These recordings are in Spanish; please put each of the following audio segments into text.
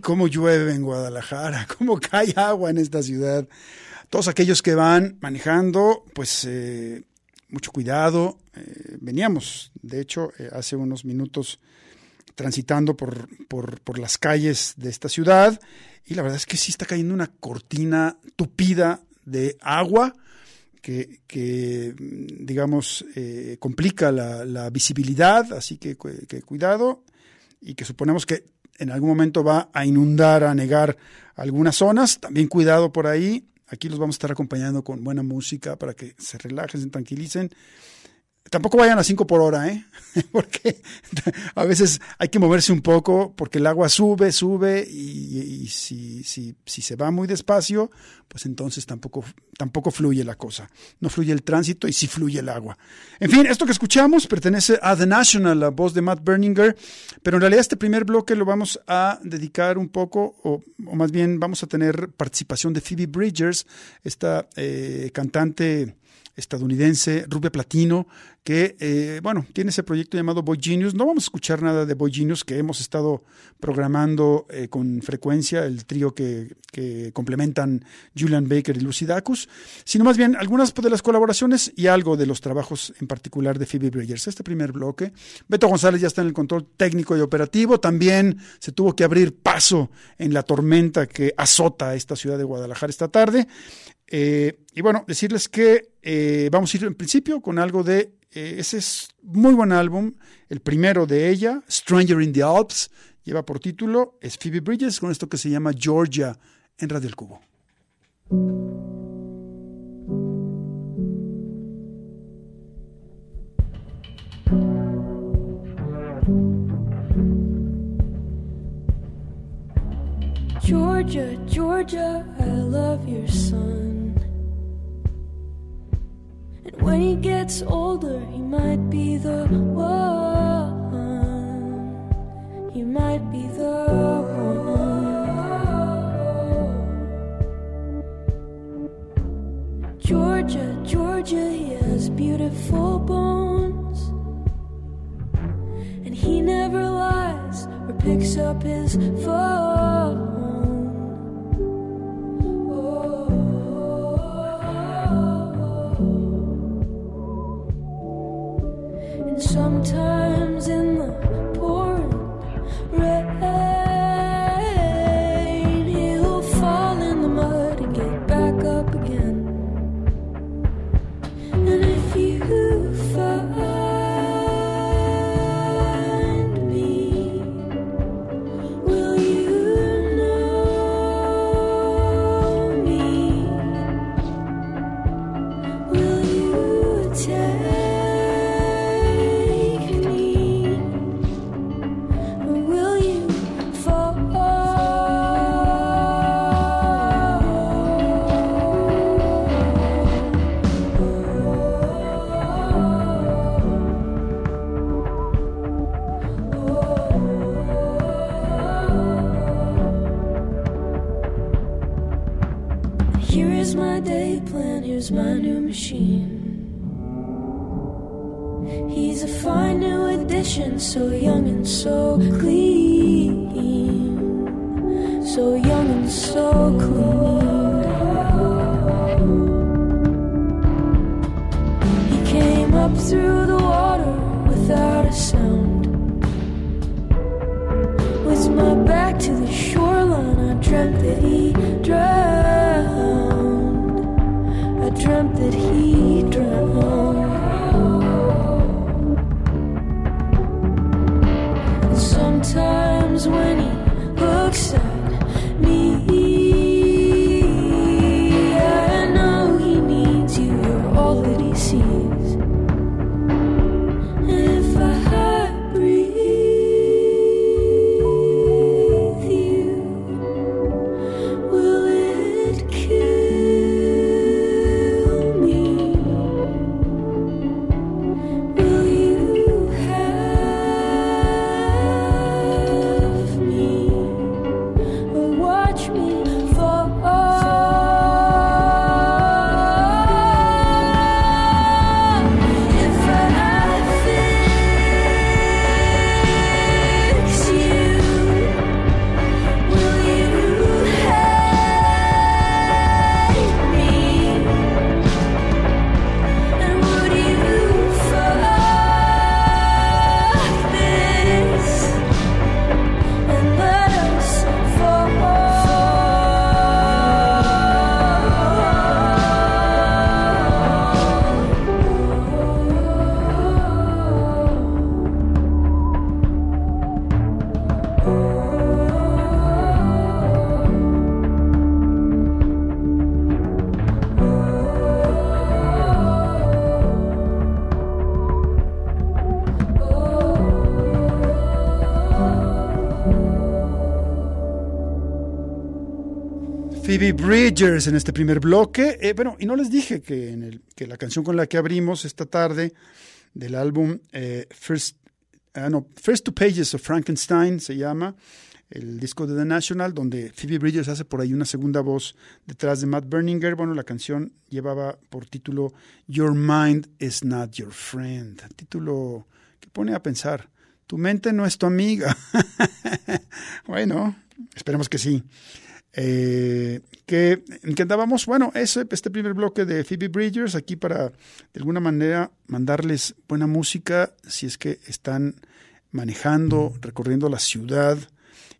cómo llueve en Guadalajara, cómo cae agua en esta ciudad. Todos aquellos que van manejando, pues eh, mucho cuidado. Eh, veníamos, de hecho, eh, hace unos minutos transitando por, por, las calles de esta ciudad y la verdad es que sí está cayendo una cortina tupida de agua que, digamos, complica la, visibilidad, así que cuidado y que suponemos que en algún momento va a inundar, a negar algunas zonas. También cuidado por ahí. Aquí los vamos a estar acompañando con buena música para que se relajen, se tranquilicen. Tampoco vayan a 5 por hora, ¿eh? porque a veces hay que moverse un poco porque el agua sube, sube y, si, si, si, se va muy despacio, pues entonces tampoco, tampoco fluye la cosa. No fluye el tránsito y sí fluye el agua. En fin, esto que escuchamos pertenece a The National, la voz de Matt Berninger, pero en realidad este primer bloque lo vamos a dedicar un poco, o, o más bien vamos a tener participación de Phoebe Bridgers, esta eh, cantante estadounidense, Rubia Platino, que, eh, bueno, tiene ese proyecto llamado Boy Genius. No vamos a escuchar nada de Boy Genius, que hemos estado programando eh, con frecuencia, el trío que, que, complementan Julian Baker y Lucy Dacus, sino más bien algunas de las colaboraciones y algo de los trabajos en particular de Phoebe Bridgers. Este primer bloque. Beto González ya está en el control técnico y operativo. También se tuvo que abrir paso en la tormenta que azota esta ciudad de Guadalajara esta tarde. Eh, y bueno, decirles que eh, vamos a ir en principio con algo de, eh, ese es muy buen álbum, el primero de ella, Stranger in the Alps, lleva por título, es Phoebe Bridges con esto que se llama Georgia en Radio El Cubo. Georgia, Georgia, I love your son. When he gets older, he might be the one. He might be the one. Georgia, Georgia, he has beautiful bones. And he never lies or picks up his phone. My day plan, here's my new machine. He's a fine new addition, so young and so clean. So young and so clean. Bridgers en este primer bloque. Eh, bueno, y no les dije que, en el, que la canción con la que abrimos esta tarde del álbum eh, First, ah, no, First Two Pages of Frankenstein se llama, el disco de The National, donde Phoebe Bridgers hace por ahí una segunda voz detrás de Matt Berninger. Bueno, la canción llevaba por título Your Mind is Not Your Friend, título que pone a pensar, tu mente no es tu amiga. bueno, esperemos que sí. Eh, que, ¿En qué andábamos? Bueno, ese, este primer bloque de Phoebe Bridgers, aquí para de alguna manera mandarles buena música si es que están manejando, recorriendo la ciudad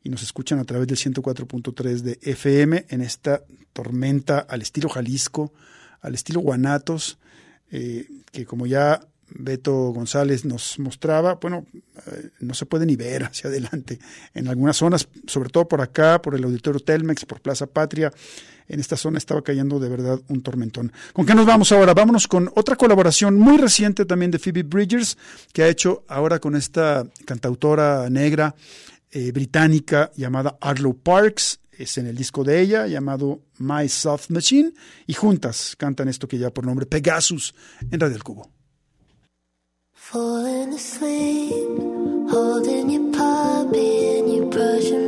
y nos escuchan a través del 104.3 de FM en esta tormenta al estilo Jalisco, al estilo Guanatos, eh, que como ya Beto González nos mostraba, bueno, eh, no se puede ni ver hacia adelante. En algunas zonas, sobre todo por acá, por el Auditorio Telmex, por Plaza Patria, en esta zona estaba cayendo de verdad un tormentón. ¿Con qué nos vamos ahora? Vámonos con otra colaboración muy reciente también de Phoebe Bridgers, que ha hecho ahora con esta cantautora negra eh, británica llamada Arlo Parks. Es en el disco de ella llamado My Soft Machine y juntas cantan esto que ya por nombre Pegasus en Radio El Cubo. Falling asleep, holding your puppy in your Prussian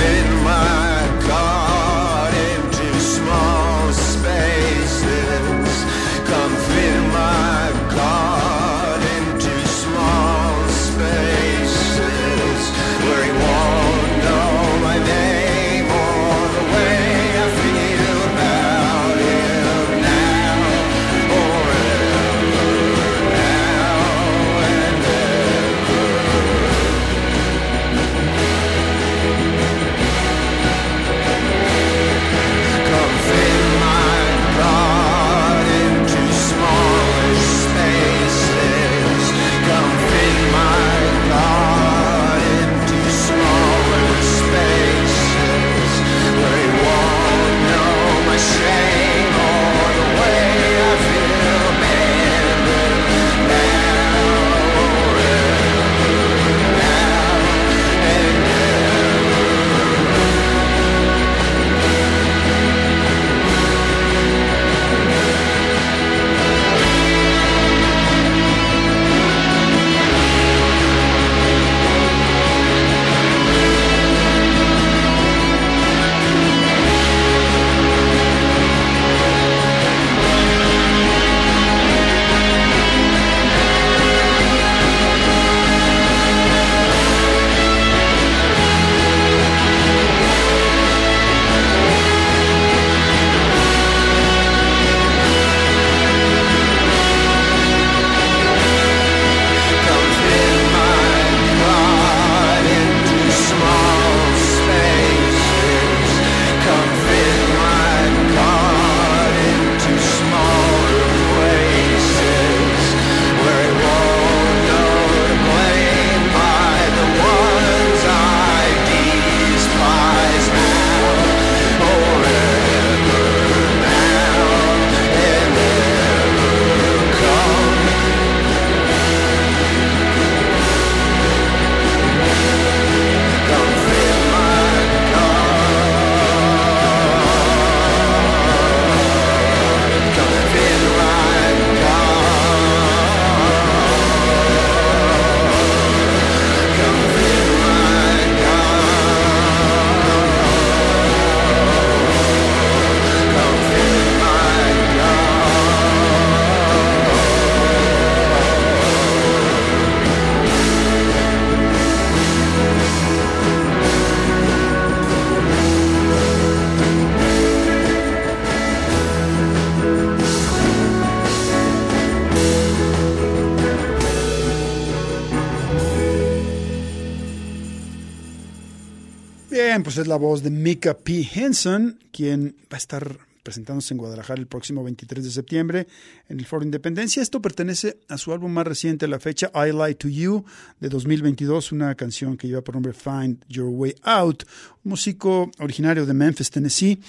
Bien, pues es la voz de Mika P. Henson, quien va a estar presentándose en Guadalajara el próximo 23 de septiembre en el Foro Independencia. Esto pertenece a su álbum más reciente, la fecha I Lie to You de 2022, una canción que lleva por nombre Find Your Way Out, un músico originario de Memphis, Tennessee,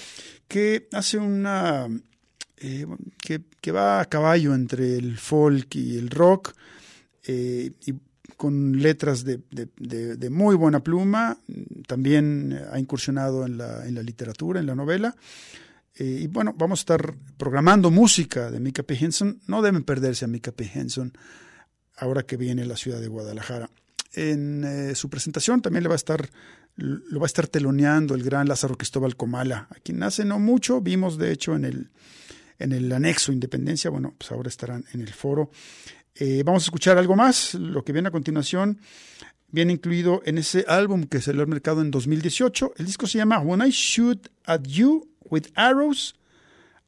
que hace una... Eh, que, va a caballo entre el folk y el rock eh, con letras de, muy buena pluma, también ha incursionado en la, en la literatura, en la novela. Eh, y bueno, vamos a estar programando música de Mika P. Henson. No deben perderse a Mika P. Henson ahora que viene a la ciudad de Guadalajara. En eh, su presentación también le va a estar, lo va a estar teloneando el gran Lázaro Cristóbal Comala, a quien hace no mucho vimos de hecho en el, en el anexo Independencia. Bueno, pues ahora estarán en el foro. Eh, vamos a escuchar algo más. Lo que viene a continuación viene incluido en ese álbum que salió al mercado en 2018. El disco se llama When I Shoot at You with Arrows,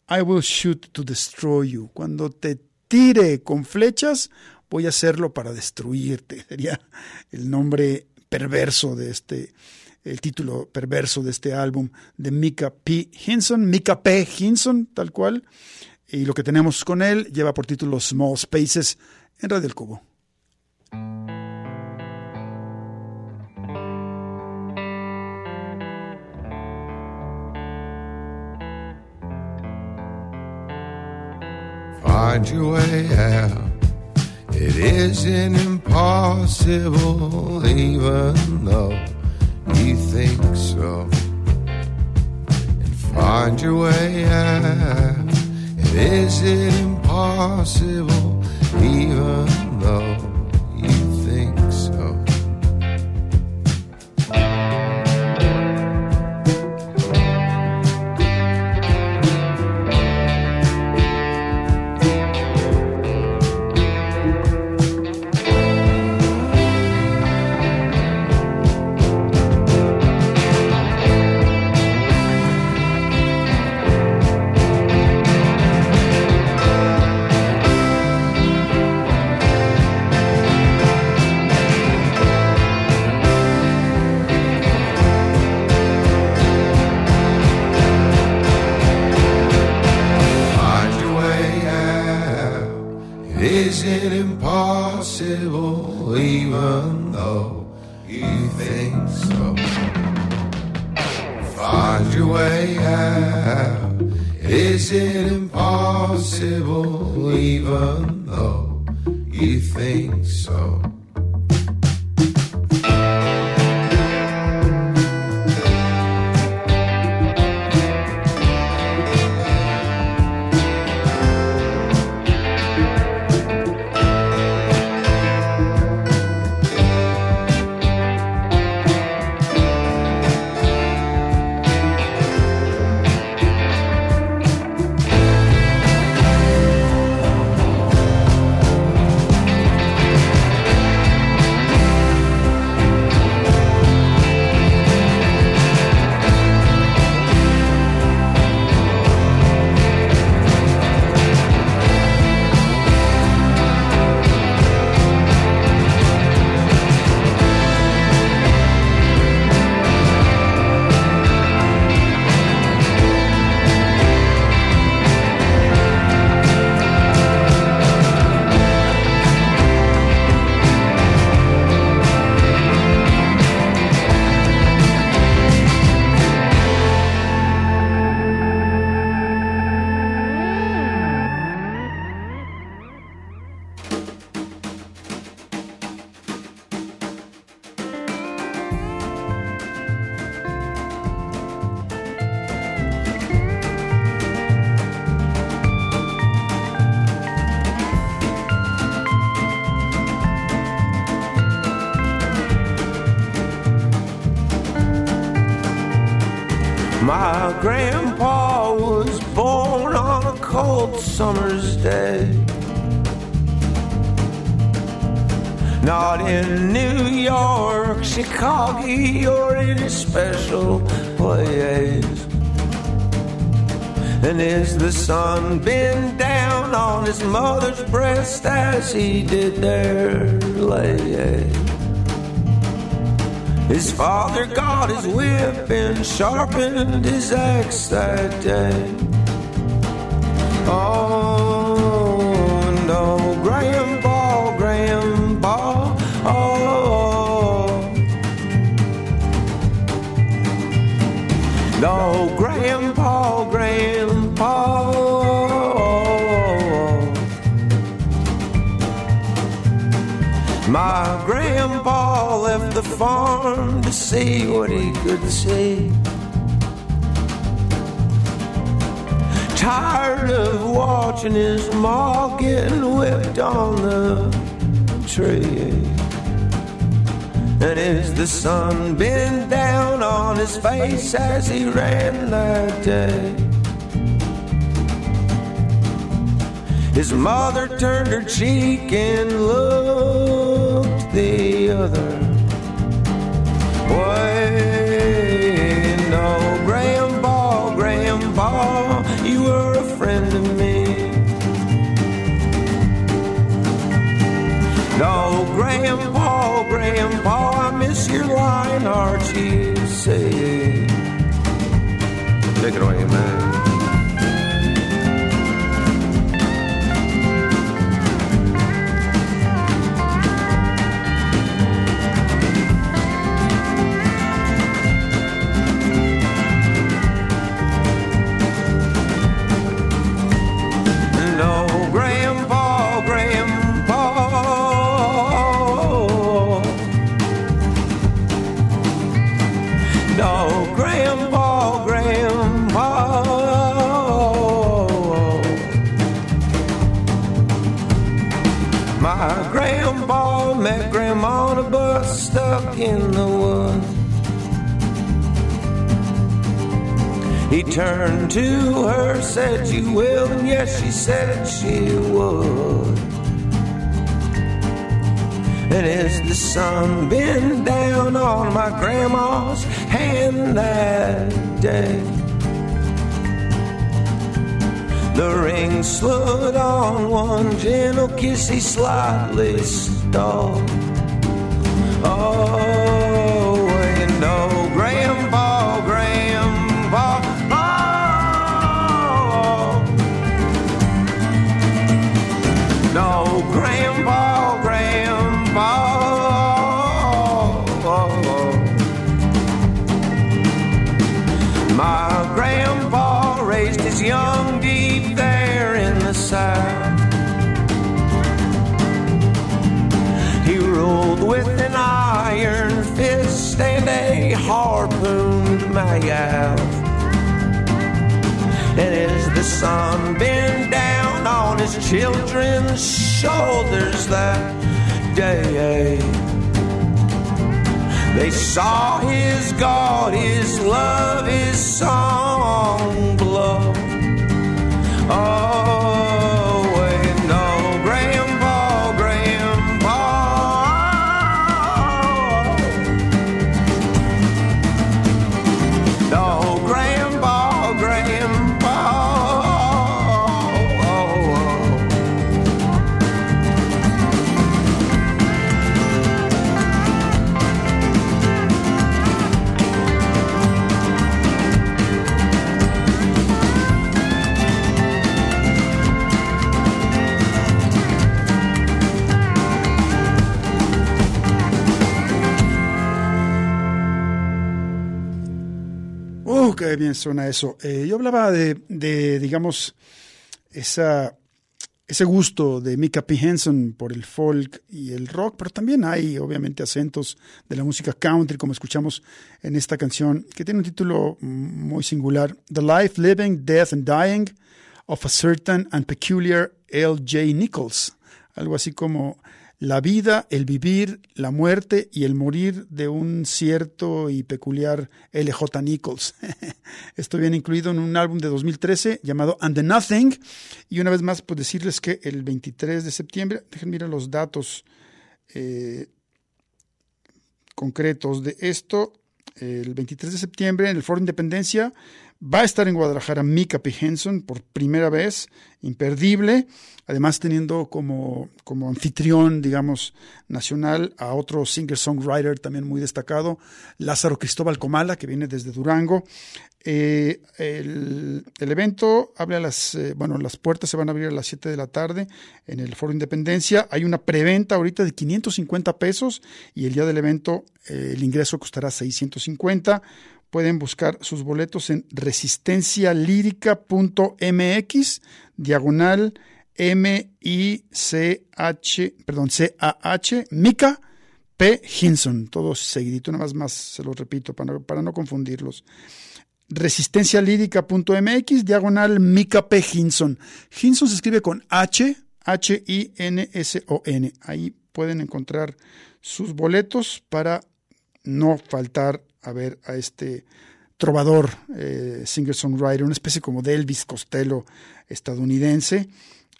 I Will Shoot to Destroy You. Cuando te tire con flechas, voy a hacerlo para destruirte. Sería el nombre perverso de este, el título perverso de este álbum de Mika P. Hinson, Mika P. Hinson, tal cual. Y lo que tenemos con él lleva por título Small Spaces en Radio El Cubo. Find your way out. It isn't impossible, even though you think so. And find your way out. It isn't impossible, even though Chicago, or any special place. And as the sun been down on his mother's breast as he did there lay. His father got his whip and sharpened his axe that day. Oh, No, Grandpa, Grandpa. My grandpa left the farm to see what he could see. Tired of watching his ma getting whipped on the tree. And as the sun bent down on his face as he ran that day. His mother turned her cheek and looked the other way. No, Grandpa, Grandpa, you were a friend to me. No, Grandpa, Grandpa, I miss your Lionheart, you say. Take it away, man. Turned to her, said, You will, and yes, she said it, she would. And as the sun bent down on my grandma's hand that day, the ring slid on one gentle kiss, he slightly stalled. Sun bent down on his children's shoulders that day, they saw his God, his love, his song blow. Oh, bien suena eso. Eh, yo hablaba de, de, digamos, esa, ese gusto de Mika P. Henson por el folk y el rock, pero también hay, obviamente, acentos de la música country, como escuchamos en esta canción, que tiene un título muy singular: The Life, Living, Death and Dying of a Certain and Peculiar L.J. Nichols. Algo así como la vida, el vivir, la muerte y el morir de un cierto y peculiar L.J. Nichols. Esto viene incluido en un álbum de 2013 llamado And the Nothing. Y una vez más, pues decirles que el 23 de septiembre, déjenme mirar los datos eh, concretos de esto. El 23 de septiembre en el Foro Independencia Va a estar en Guadalajara Mika P. Henson por primera vez, imperdible, además teniendo como, como anfitrión, digamos, nacional a otro singer-songwriter también muy destacado, Lázaro Cristóbal Comala, que viene desde Durango. Eh, el, el, evento abre a las, eh, bueno, las puertas se van a abrir a las 7 de la tarde en el Foro Independencia. Hay una preventa ahorita de 550 pesos y el día del evento eh, el ingreso costará 650 pueden buscar sus boletos en resistencialírica.mx, diagonal M-I-C-H, perdón, C-A-H, Mika P. Hinson, todo seguidito, nada más, más se lo repito para para no confundirlos. Resistencialírica.mx, diagonal Mika P. Hinson. Hinson se escribe con H, H-I-N-S-O-N. Ahí pueden encontrar sus boletos para no faltar a ver a este trovador, eh, singer-songwriter, una especie como de Elvis Costello estadounidense,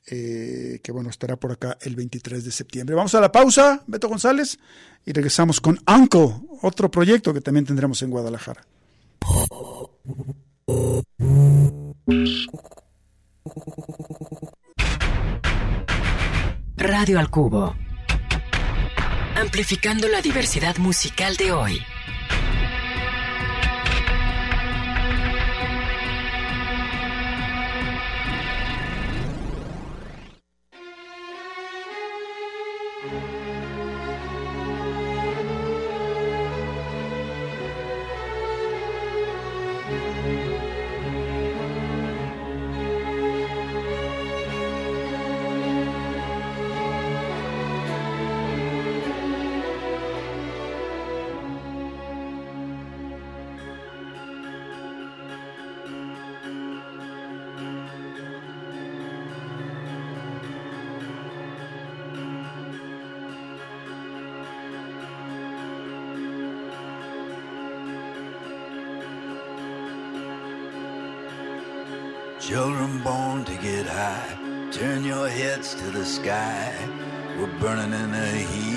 eh, que bueno, estará por acá el 23 de septiembre. Vamos a la pausa, Beto González, y regresamos con Uncle, otro proyecto que también tendremos en Guadalajara. Radio al Cubo. Amplificando la diversidad musical de hoy. Children born to get high, turn your heads to the sky. We're burning in the heat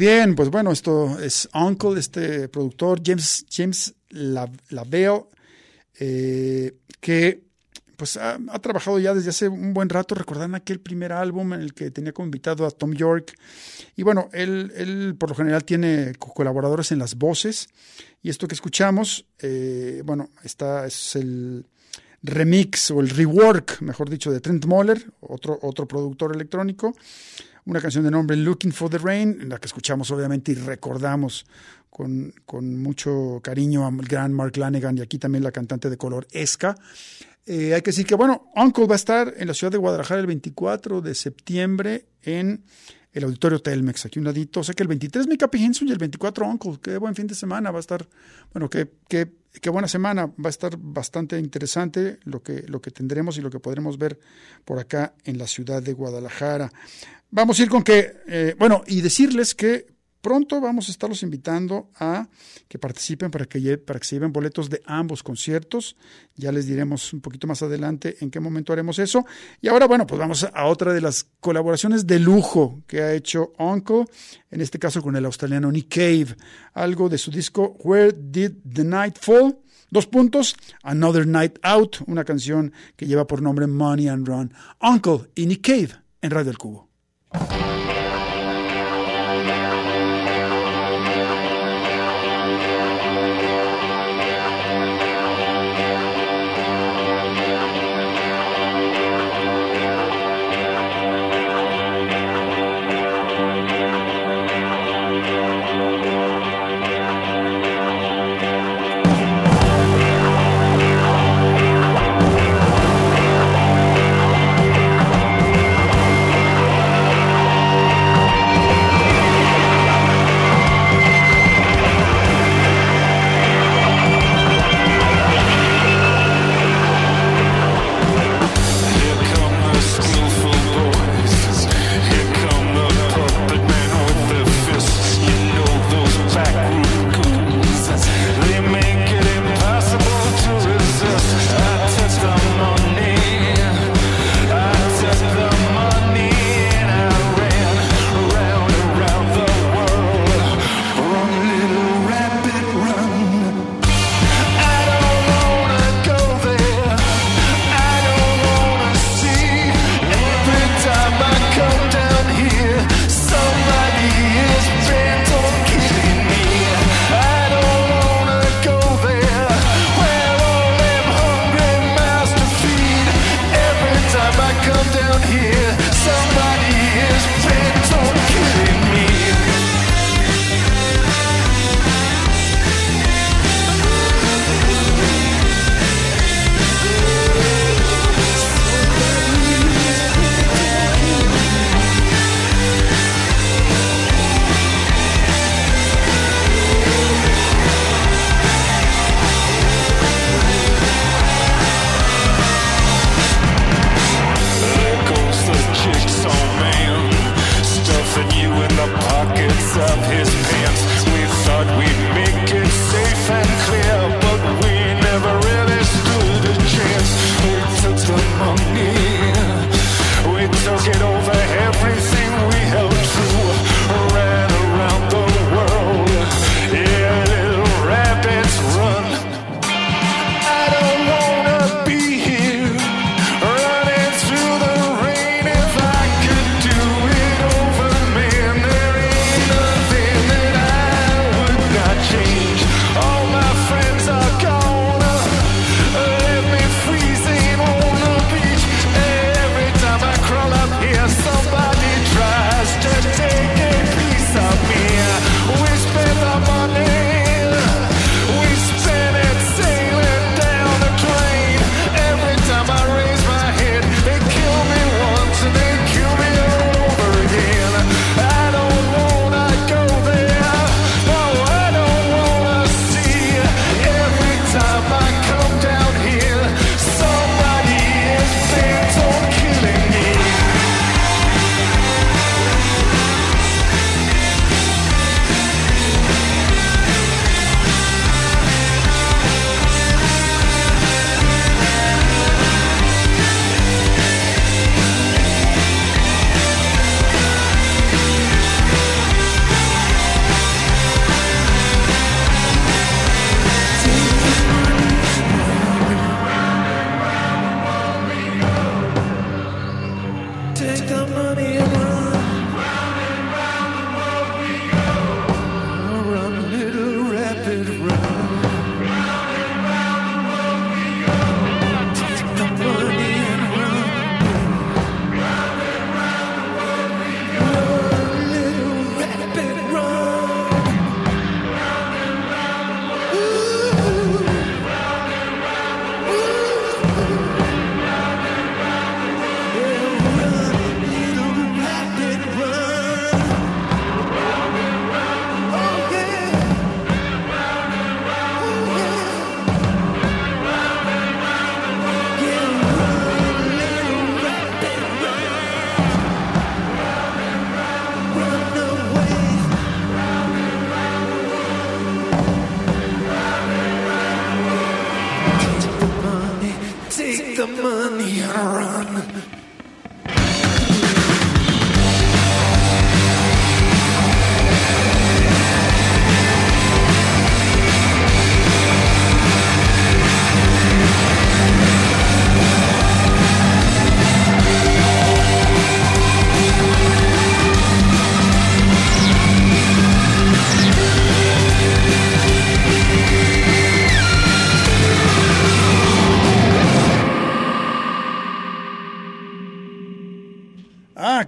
bien, pues bueno, esto es Uncle, este productor, James, James La- Lavelle, eh, que pues ha, trabajado ya desde hace un buen rato, recordan aquel primer álbum en el que tenía como invitado a Tom York. Y bueno, él, él por lo general tiene co- colaboradores en las voces. Y esto que escuchamos, eh, bueno, está, es el remix o el rework, mejor dicho, de Trent Moller, otro, otro productor electrónico una canción de nombre Looking for the Rain, en la que escuchamos obviamente y recordamos con, con mucho cariño al gran Mark Lanegan y aquí también la cantante de color Esca. Eh, hay que decir que, bueno, Uncle va a estar en la ciudad de Guadalajara el 24 de septiembre en el Auditorio Telmex, aquí un ladito. O sea que el 23 Mika Henson y el 24 Uncle. Qué buen fin de semana va a estar. Bueno, qué, qué, qué buena semana. Va a estar bastante interesante lo que, lo que tendremos y lo que podremos ver por acá en la ciudad de Guadalajara. Vamos a ir con que, eh, bueno, y decirles que pronto vamos a estarlos invitando a que participen para que, para que se lleven boletos de ambos conciertos. Ya les diremos un poquito más adelante en qué momento haremos eso. Y ahora, bueno, pues vamos a otra de las colaboraciones de lujo que ha hecho Uncle, en este caso con el australiano Nick Cave, algo de su disco Where Did the Night Fall? Dos puntos, Another Night Out, una canción que lleva por nombre Money and Run. Uncle y Nick Cave en Radio El Cubo.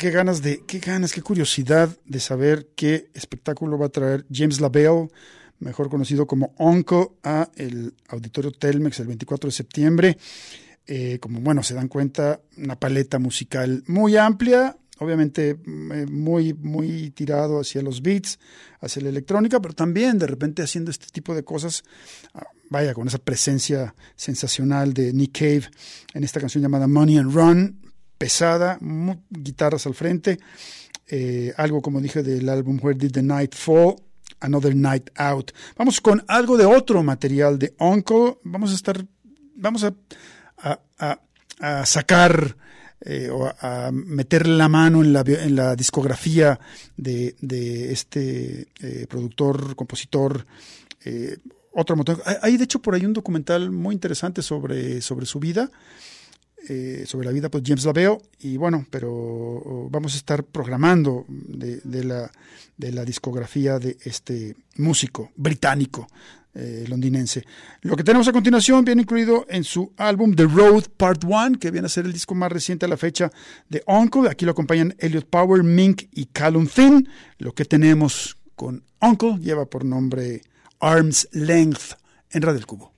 Qué ganas de, qué ganas, qué curiosidad de saber qué espectáculo va a traer James LaBelle, mejor conocido como Onco, a el Auditorio Telmex el 24 de septiembre. Eh, como bueno, se dan cuenta, una paleta musical muy amplia, obviamente mm, eh, muy, muy tirado hacia los beats, hacia la electrónica, pero también de repente haciendo este tipo de cosas, ah, vaya, con esa presencia sensacional de Nick Cave en esta canción llamada Money and Run, pesada, guitarras al frente, eh, algo como dije del álbum Where Did the Night Fall, Another Night Out. Vamos con algo de otro material de Uncle, vamos a estar, vamos a, sacar eh, o a, meter la mano en la, en la discografía de, este eh, productor, compositor, otro motor. Hay- Hay de hecho por ahí un documental muy interesante sobre, sobre su vida eh, sobre la vida pues James Lavelle y bueno pero vamos a estar programando de, la de la discografía de este músico británico eh, londinense. Lo que tenemos a continuación viene incluido en su álbum The Road Part 1 que viene a ser el disco más reciente a la fecha de Uncle. Aquí lo acompañan Elliot Power Mink y Callum Finn. Lo que tenemos con Uncle lleva por nombre Arms Length en Radio El Cubo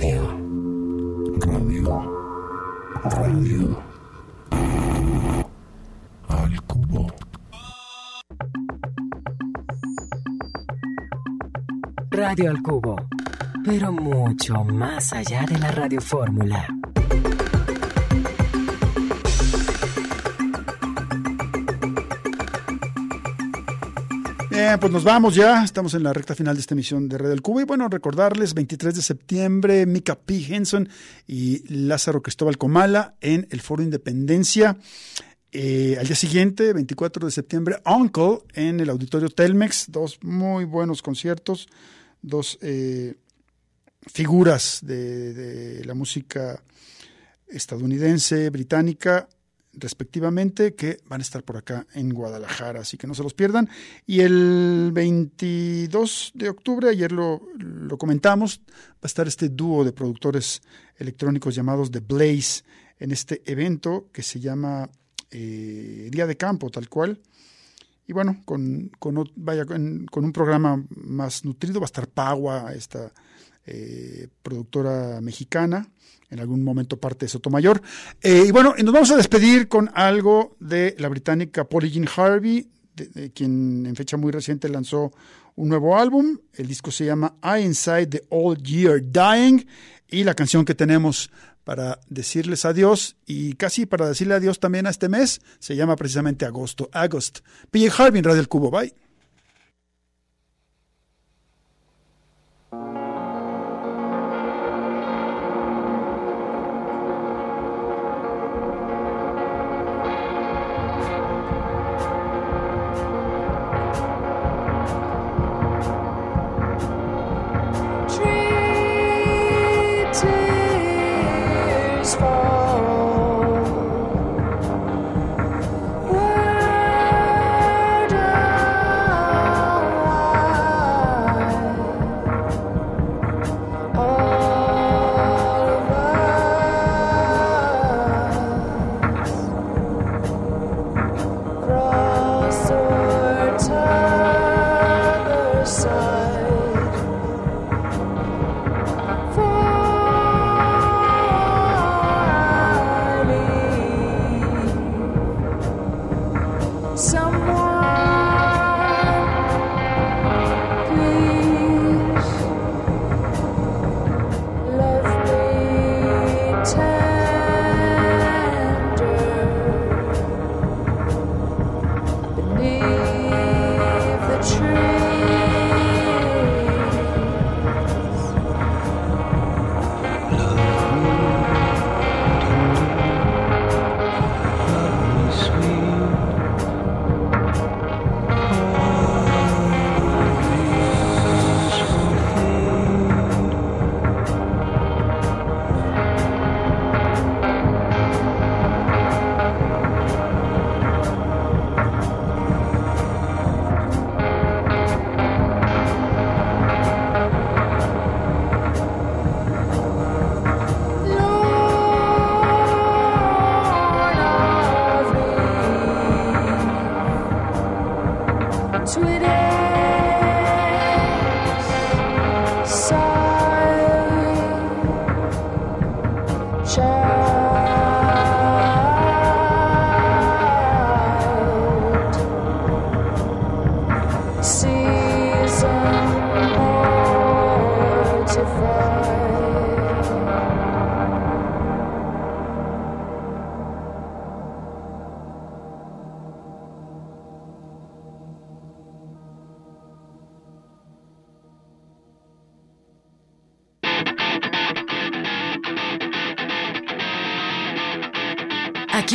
Radio. Radio. Radio. Al cubo. Radio al Cubo, pero mucho más allá de la radiofórmula. Bien, pues nos vamos ya. Estamos en la recta final de esta emisión de Red del Cubo. Y bueno, recordarles, 23 de septiembre, Mika P. Henson y Lázaro Cristóbal Comala en el Foro Independencia. Eh, al día siguiente, 24 de septiembre, Uncle en el Auditorio Telmex. Dos muy buenos conciertos, dos eh, figuras de la música estadounidense, británica, respectivamente, que van a estar por acá en Guadalajara, así que no se los pierdan. Y el 22 de octubre, ayer lo, lo comentamos, va a estar este dúo de productores electrónicos llamados The Blaze en este evento que se llama eh, Día de Campo, tal cual. Y bueno, con, con, vaya, con un programa más nutrido va a estar Pagua, esta eh, productora mexicana, en algún momento parte de Sotomayor. Eh, y bueno, nos vamos a despedir con algo de la británica Polly Jean Harvey, de- quien en fecha muy reciente lanzó un nuevo álbum. El disco se llama I Inside the Old Year Dying y la canción que tenemos para decirles adiós y casi para decirle adiós también a este mes se llama precisamente Agosto. Agost. PJ Harvey Radio El Cubo. Bye.